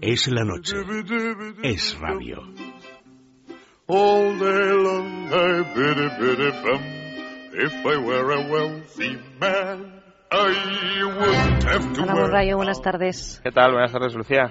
Es la noche. Es radio. All day long I biddy biddy bum. If I were a wealthy man, I wouldn't have to Hola, work. Rayo, buenas tardes. ¿Qué tal? Buenas tardes, Lucía.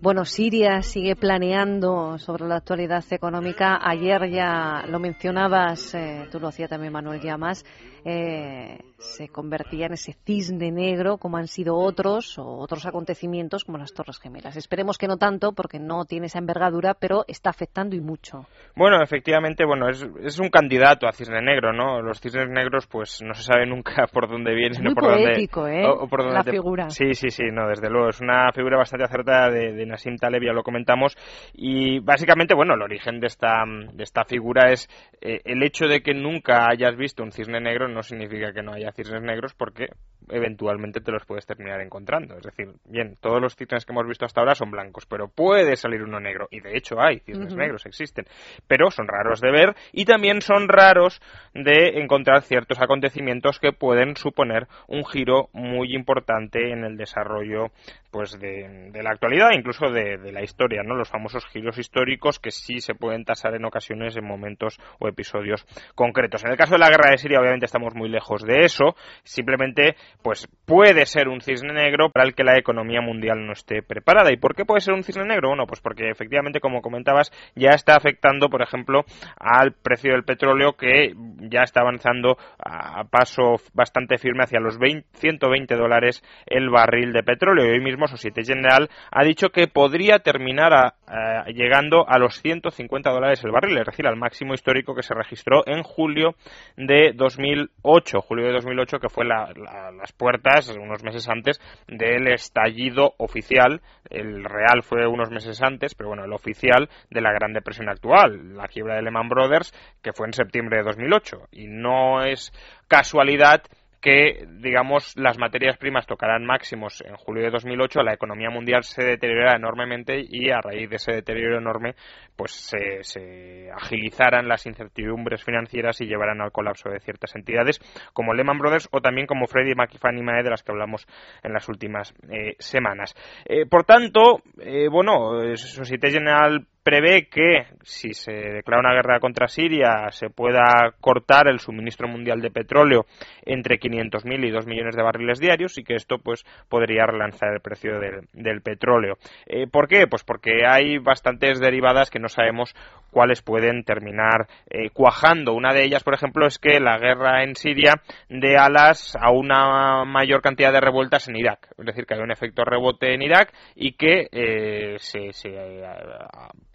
Bueno, Siria sigue planeando sobre la actualidad económica. Ayer ya lo mencionabas, eh, tú lo hacías también, Manuel Llamas, eh, se convertía en ese cisne negro como han sido otros o otros acontecimientos como las Torres Gemelas. Esperemos que no tanto porque no tiene esa envergadura, pero está afectando y mucho. Bueno, efectivamente, bueno, es, es un candidato a cisne negro, ¿no? Los cisnes negros, pues no se sabe nunca por dónde vienen, muy por dónde. ¿eh? o- o por dónde La te- figura. Sí, sí, sí, no, desde luego. Es una figura bastante acertada de, de Nassim Taleb, ya lo comentamos. Y básicamente, bueno, el origen de esta, de esta figura es eh, el hecho de que nunca hayas visto un cisne negro no significa que no haya cisnes negros porque eventualmente te los puedes terminar encontrando. Es decir, bien, todos los cisnes que hemos visto hasta ahora son blancos, pero puede salir uno negro. Y de hecho hay cisnes negros, existen. Pero son raros de ver y también son raros de encontrar ciertos acontecimientos que pueden suponer un giro muy importante en el desarrollo pues de, de la actualidad, incluso de, de la historia, ¿no? Los famosos giros históricos que sí se pueden tasar en ocasiones en momentos o episodios concretos. En el caso de la guerra de Siria, obviamente estamos muy lejos de eso. Simplemente, pues puede ser un cisne negro para el que la economía mundial no esté preparada. ¿Y por qué puede ser un cisne negro? Bueno, pues porque efectivamente, como comentabas, ya está afectando, por ejemplo, al precio del petróleo que ya está avanzando a paso bastante firme hacia los 20 120 dólares el barril de petróleo. Y hoy mismo Societe General ha dicho que podría terminar a- a- llegando a los 150 dólares el barril, es decir, al máximo histórico que se registró en julio de 2008. Julio de 2008 que fue la- la- las puertas, unos meses antes, del estallido oficial. El real fue unos meses antes, pero bueno, el oficial de la Gran Depresión actual, la quiebra de Lehman Brothers, que fue en septiembre de 2008. Y no es casualidad que, digamos, las materias primas tocarán máximos en julio de 2008, la economía mundial se deteriorará enormemente y a raíz de ese deterioro enorme, pues se, se agilizaran las incertidumbres financieras y llevarán al colapso de ciertas entidades como Lehman Brothers o también como Freddie Mac y Fannie Mae de las que hablamos en las últimas eh, semanas. Eh, por tanto, eh, bueno, eh, Societe General prevé que si se declara una guerra contra Siria se pueda cortar el suministro mundial de petróleo entre 500.000 y 2 millones de barriles diarios y que esto pues podría relanzar el precio del, petróleo. Eh, ¿Por qué? Pues porque hay bastantes derivadas que no sabemos cuáles pueden terminar eh, cuajando. Una de ellas, por ejemplo, es que la guerra en Siria dé alas a una mayor cantidad de revueltas en Irak. Es decir, que hay un efecto rebote en Irak y que eh, se, se,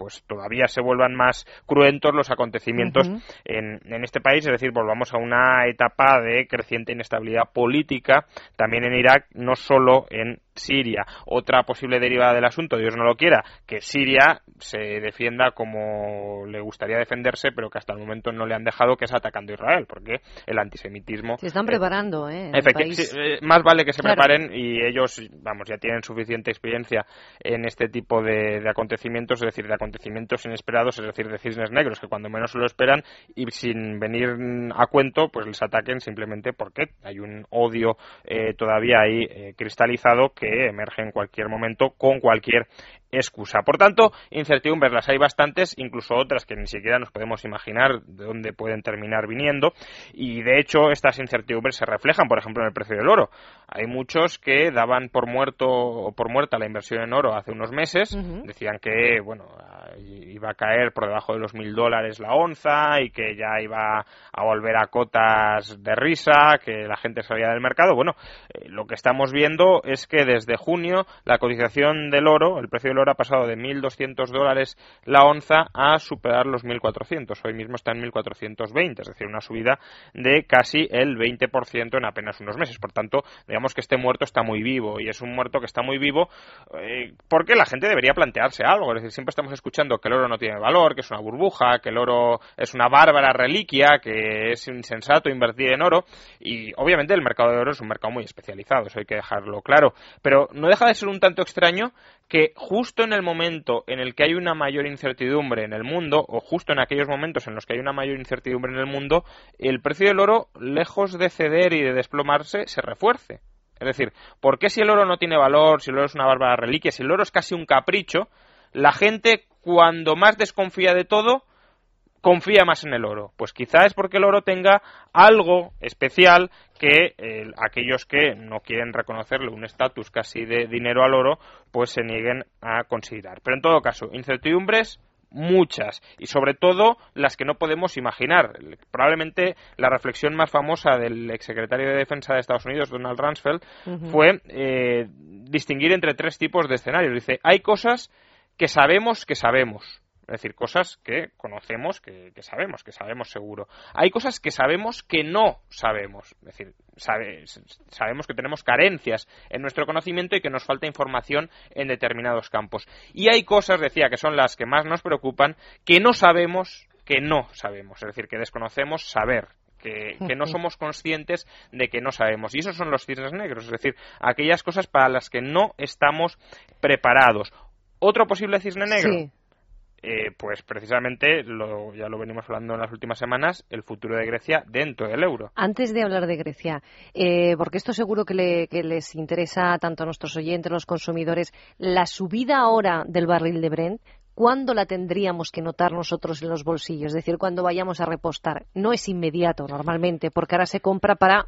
pues todavía se vuelvan más cruentos los acontecimientos en, en este país, es decir, volvamos a una etapa de creciente inestabilidad política también en Irak, no solo en Siria. Otra posible derivada del asunto, Dios no lo quiera, que Siria se defienda como le gustaría defenderse, pero que hasta el momento no le han dejado, que es atacando a Israel, porque el antisemitismo... Se están eh, preparando, ¿eh? en el Efecti- país. sí, eh, más vale que se Claro. preparen y ellos, vamos, ya tienen suficiente experiencia en este tipo de, de acontecimientos, es decir, de acontecimientos inesperados, es decir, de cisnes negros, que cuando menos lo esperan y sin venir a cuento, pues les ataquen simplemente porque hay un odio eh, todavía ahí eh, cristalizado que emerge en cualquier momento con cualquier excusa. Por tanto, incertidumbres las hay bastantes, incluso otras que ni siquiera nos podemos imaginar de dónde pueden terminar viniendo. Y de hecho, estas incertidumbres se reflejan, por ejemplo, en el precio del oro. Hay muchos que daban por muerto o por muerta la inversión en oro hace unos meses. Decían que, bueno, iba a caer por debajo de los mil dólares la onza y que ya iba a volver a cotas de risa, que la gente salía del mercado. Bueno, eh, lo que estamos viendo es que desde junio la cotización del oro, el precio del oro ha pasado de 1.200 dólares la onza a superar los 1.400. Hoy mismo está en 1.420, es decir, una subida de casi el 20% en apenas unos meses. Por tanto, digamos que este muerto está muy vivo y es un muerto que está muy vivo eh, porque la gente debería plantearse algo. Es decir, siempre estamos escuchando que el oro no tiene valor, que es una burbuja, que el oro es una bárbara reliquia, que es insensato invertir en oro y obviamente el mercado de oro es un mercado muy especializado, eso hay que dejarlo claro. Pero no deja de ser un tanto extraño que justo en el momento en el que hay una mayor incertidumbre en el mundo, o justo en aquellos momentos en los que hay una mayor incertidumbre en el mundo, el precio del oro, lejos de ceder y de desplomarse, se refuerce. Es decir, ¿por qué si el oro no tiene valor, si el oro es una bárbara reliquia, si el oro es casi un capricho, la gente cuando más desconfía de todo, confía más en el oro? Pues quizá es porque el oro tenga algo especial que eh, aquellos que no quieren reconocerle un estatus casi de dinero al oro, pues se nieguen a considerar. Pero en todo caso, incertidumbres muchas y sobre todo las que no podemos imaginar. Probablemente la reflexión más famosa del exsecretario de Defensa de Estados Unidos, Donald Rumsfeld, fue eh, distinguir entre tres tipos de escenarios. Dice, hay cosas que sabemos que sabemos. Es decir, cosas que conocemos, que, sabemos, que sabemos seguro. Hay cosas que sabemos que no sabemos. Es decir, sabemos que tenemos carencias en nuestro conocimiento y que nos falta información en determinados campos. Y hay cosas, decía, que son las que más nos preocupan, que no sabemos que no sabemos. Es decir, que desconocemos saber. Que, que, no somos conscientes de que no sabemos. Y esos son los cisnes negros, es decir, aquellas cosas para las que no estamos preparados. Otro posible cisne negro. Eh, pues precisamente, lo, ya lo venimos hablando en las últimas semanas, el futuro de Grecia dentro del euro. Antes de hablar de Grecia, eh, porque esto seguro que, les interesa tanto a nuestros oyentes, los consumidores, la subida ahora del barril de Brent, ¿cuándo la tendríamos que notar nosotros en los bolsillos? Es decir, cuando vayamos a repostar. No es inmediato normalmente, porque ahora se compra para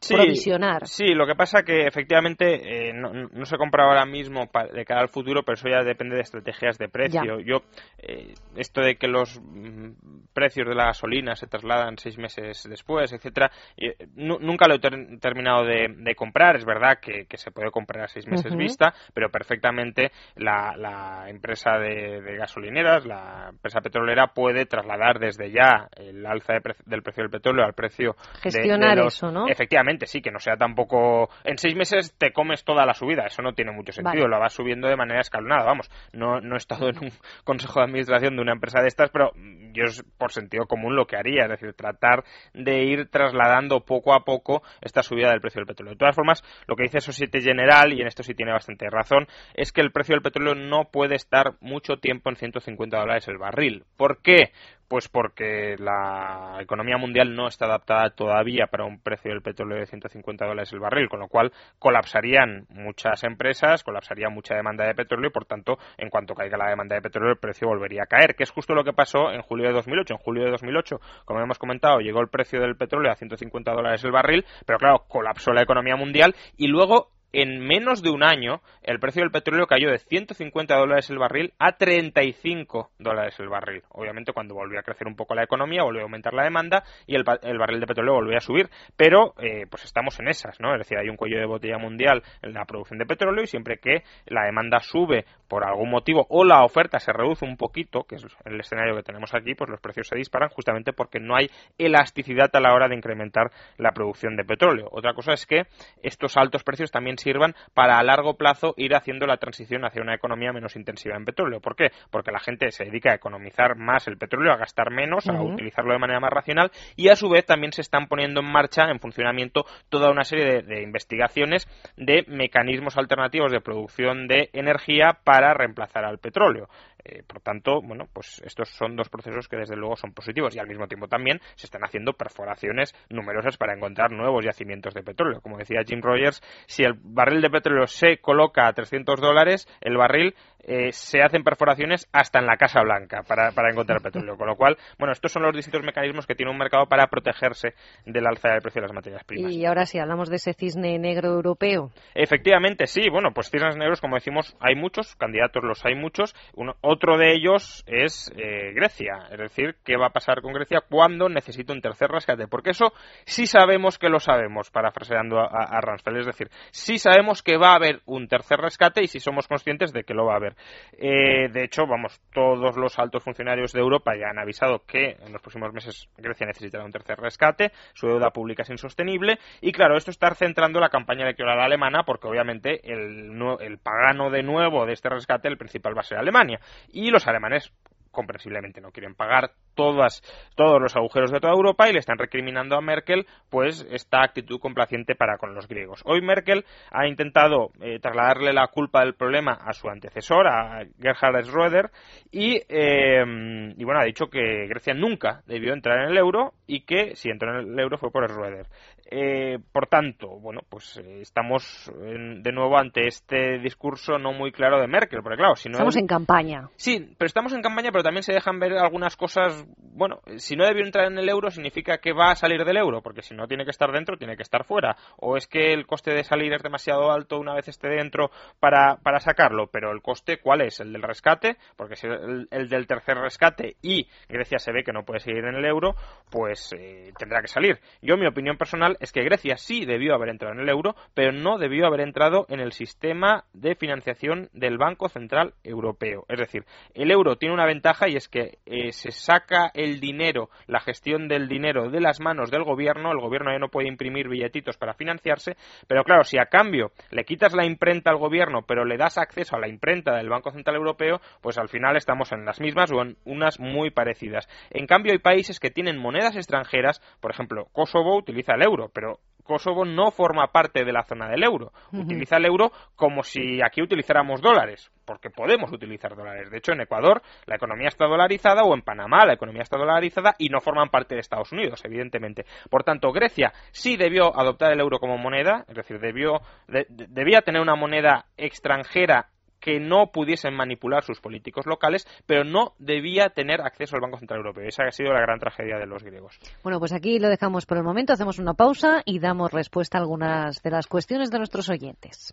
sí, provisionar. Sí, lo que pasa que efectivamente eh, no, se compra ahora mismo de cara al futuro, pero eso ya depende de estrategias de precio. Yo eh, esto de que los mm, precios de la gasolina se trasladan seis meses después, etcétera, eh, nunca lo he terminado de, comprar. Es verdad que, se puede comprar a seis meses vista, pero perfectamente la, empresa de, gasolineras, la empresa petrolera puede trasladar desde ya el alza del precio del petróleo al precio gestionar de, eso, ¿no? Efectivamente, sí, que no sea tampoco. En seis meses te comes toda la subida, eso no tiene mucho sentido, lo vas subiendo de manera escalonada. Vamos, no, no he estado en un consejo de administración de una empresa de estas, pero yo por sentido común lo que haría, es decir, tratar de ir trasladando poco a poco esta subida del precio del petróleo. De todas formas, lo que dice Societe General, y en esto sí tiene bastante razón, es que el precio del petróleo no puede estar mucho tiempo en 150 dólares el barril. ¿Por qué? Pues porque la economía mundial no está adaptada todavía para un precio del petróleo de 150 dólares el barril, con lo cual colapsarían muchas empresas, colapsaría mucha demanda de petróleo y, por tanto, en cuanto caiga la demanda de petróleo, el precio volvería a caer, que es justo lo que pasó en julio de 2008. En julio de 2008, como hemos comentado, llegó el precio del petróleo a 150 dólares el barril, pero claro, colapsó la economía mundial y luego en menos de un año el precio del petróleo cayó de 150 dólares el barril a 35 dólares el barril. Obviamente cuando volvió a crecer un poco la economía, volvió a aumentar la demanda y el, barril de petróleo volvió a subir. Pero eh, pues estamos en esas, ¿no? Es decir, hay un cuello de botella mundial en la producción de petróleo y siempre que la demanda sube por algún motivo o la oferta se reduce un poquito, que es el escenario que tenemos aquí, pues los precios se disparan justamente porque no hay elasticidad a la hora de incrementar la producción de petróleo. Otra cosa es que estos altos precios también sirvan para a largo plazo ir haciendo la transición hacia una economía menos intensiva en petróleo. ¿Por qué? Porque la gente se dedica a economizar más el petróleo, a gastar menos, a utilizarlo de manera más racional y a su vez también se están poniendo en marcha, en funcionamiento, toda una serie de, investigaciones de mecanismos alternativos de producción de energía para reemplazar al petróleo. Eh, por tanto, bueno, pues estos son dos procesos que desde luego son positivos y al mismo tiempo también se están haciendo perforaciones numerosas para encontrar nuevos yacimientos de petróleo. Como decía Jim Rogers, si el barril de petróleo se coloca a 300 dólares, el barril eh, se hacen perforaciones hasta en la Casa Blanca para, para, encontrar petróleo. Con lo cual, bueno, estos son los distintos mecanismos que tiene un mercado para protegerse del alza del precio de las materias primas. Y ahora sí, hablamos de ese cisne negro europeo. Efectivamente, sí. Bueno, pues cisnes negros, como decimos, hay muchos, candidatos los hay muchos. otro de ellos es eh, Grecia. Es decir, ¿qué va a pasar con Grecia cuando necesite un tercer rescate? Porque eso sí sabemos que lo sabemos, parafraseando a, a, a Es decir, sí sabemos que va a haber un tercer rescate y sí somos conscientes de que lo va a haber. Eh, de hecho, vamos, todos los altos funcionarios de Europa ya han avisado que en los próximos meses Grecia necesitará un tercer rescate, su deuda pública es insostenible y claro, esto está centrando la campaña electoral alemana porque obviamente el, el pagano de nuevo de este rescate, el principal va a ser Alemania y los alemanes comprensiblemente no quieren pagar todas, todos los agujeros de toda Europa y le están recriminando a Merkel pues esta actitud complaciente para con los griegos. Hoy Merkel ha intentado eh, trasladarle la culpa del problema a su antecesor, a Gerhard Schröder, y, eh, y bueno, ha dicho que Grecia nunca debió entrar en el euro y que si entró en el euro fue por Schröder. Eh, por tanto, bueno, pues eh, estamos de nuevo ante este discurso no muy claro de Merkel, porque claro, si no... Estamos en campaña. Sí, pero estamos en campaña, pero también se dejan ver algunas cosas, bueno, si no debió entrar en el euro significa que va a salir del euro, porque si no tiene que estar dentro, tiene que estar fuera, o es que el coste de salir es demasiado alto una vez esté dentro para, para sacarlo, pero el coste, ¿cuál es? El del rescate, porque si el, el del tercer rescate y Grecia se ve que no puede seguir en el euro, pues eh, tendrá que salir. Yo, mi opinión personal es que Grecia sí debió haber entrado en el euro, pero no debió haber entrado en el sistema de financiación del Banco Central Europeo. Es decir, el euro tiene una ventaja y es que eh, se saca el dinero, la gestión del dinero de las manos del gobierno, el gobierno ya no puede imprimir billetitos para financiarse, pero claro, si a cambio le quitas la imprenta al gobierno, pero le das acceso a la imprenta del Banco Central Europeo, pues al final estamos en las mismas o en unas muy parecidas. En cambio, hay países que tienen monedas extranjeras, por ejemplo, Kosovo utiliza el euro, pero Kosovo no forma parte de la zona del euro. Utiliza el euro como si aquí utilizáramos dólares, porque podemos utilizar dólares. De hecho, en Ecuador la economía está dolarizada o en Panamá la economía está dolarizada y no forman parte de Estados Unidos, evidentemente. Por tanto, Grecia sí debió adoptar el euro como moneda, es decir, debió, debía tener una moneda extranjera que no pudiesen manipular sus políticos locales, pero no debía tener acceso al Banco Central Europeo. Esa ha sido la gran tragedia de los griegos. Bueno, pues aquí lo dejamos por el momento, hacemos una pausa y damos respuesta a algunas de las cuestiones de nuestros oyentes.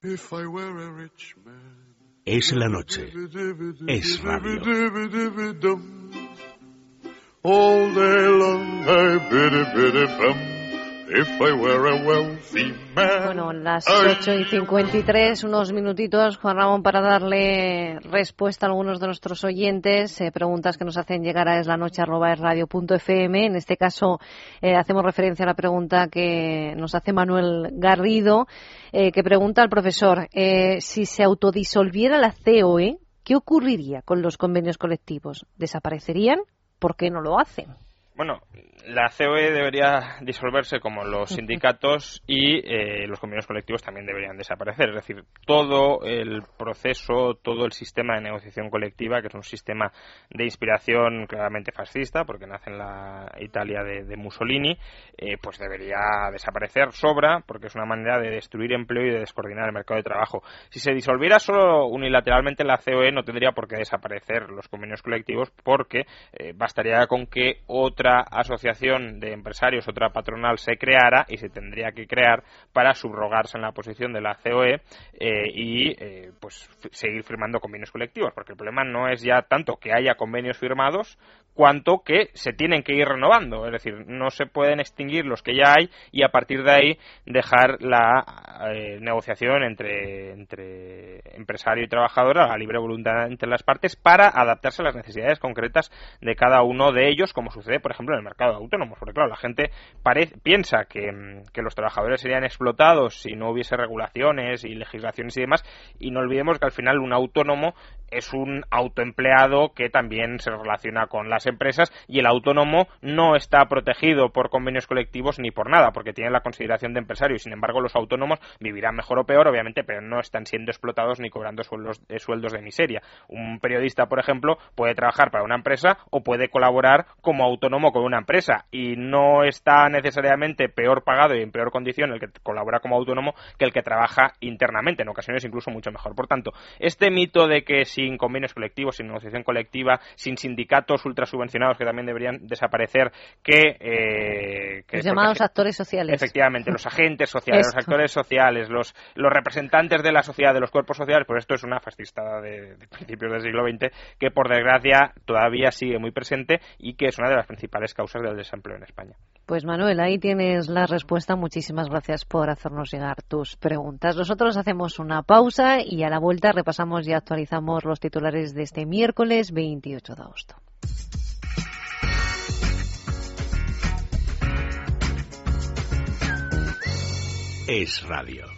Es la noche. Es radio. Bueno, las 8 y 53, unos minutitos, Juan Ramón, para darle respuesta a algunos de nuestros oyentes, eh, preguntas que nos hacen llegar a eslanoche.radio.fm. En este caso, eh, hacemos referencia a la pregunta que nos hace Manuel Garrido, eh, que pregunta al profesor, si se autodisolviera la COE, ¿qué ocurriría con los convenios colectivos? ¿Desaparecerían? ¿Por qué no lo hacen? Bueno, la COE debería disolverse como los sindicatos y eh, los convenios colectivos también deberían desaparecer. Es decir, todo el proceso, todo el sistema de negociación colectiva, que es un sistema de inspiración claramente fascista, porque nace en la Italia de, Mussolini, eh, pues debería desaparecer. Sobra, porque es una manera de destruir empleo y de descoordinar el mercado de trabajo. Si se disolviera solo unilateralmente la COE, no tendría por qué desaparecer los convenios colectivos, porque eh, bastaría con que otra asociación de empresarios, otra patronal se creara y se tendría que crear para subrogarse en la posición de la COE eh, y eh, pues seguir firmando convenios colectivos, porque el problema no es ya tanto que haya convenios firmados cuanto que se tienen que ir renovando, es decir, no se pueden extinguir los que ya hay y a partir de ahí dejar la eh, negociación entre, entre empresario y trabajador a la libre voluntad entre las partes para adaptarse a las necesidades concretas de cada uno de ellos, como sucede, por ejemplo, en el mercado de autónomos, porque claro, la gente piensa que, que los trabajadores serían explotados si no hubiese regulaciones y legislaciones y demás, y no olvidemos que al final un autónomo es un autoempleado que también se relaciona con las empresas y el autónomo no está protegido por convenios colectivos ni por nada, porque tiene la consideración de empresario. Sin embargo los autónomos vivirán mejor o peor, obviamente, pero no están siendo explotados ni cobrando sueldos, eh, sueldos de miseria. Un periodista, por ejemplo, puede trabajar para una empresa o puede colaborar como autónomo con una empresa y no está necesariamente peor pagado y en peor condición el que colabora como autónomo que el que trabaja internamente, en ocasiones incluso mucho mejor. Por tanto, este mito de que sin convenios colectivos, sin negociación colectiva, sin sindicatos ultra subvencionados que también deberían desaparecer, que... Eh, los llamados actores sociales. Efectivamente, los agentes sociales, los actores sociales, los, los representantes de la sociedad, de los cuerpos sociales, pues esto es una fascistada de, de principios del siglo XX que, por desgracia, todavía sigue muy presente y que es una de las principales causas del desempleo en España. Pues Manuel, ahí tienes la respuesta. Muchísimas gracias por hacernos llegar tus preguntas. Nosotros hacemos una pausa y a la vuelta repasamos y actualizamos los titulares de este miércoles 28 de agosto. Es radio.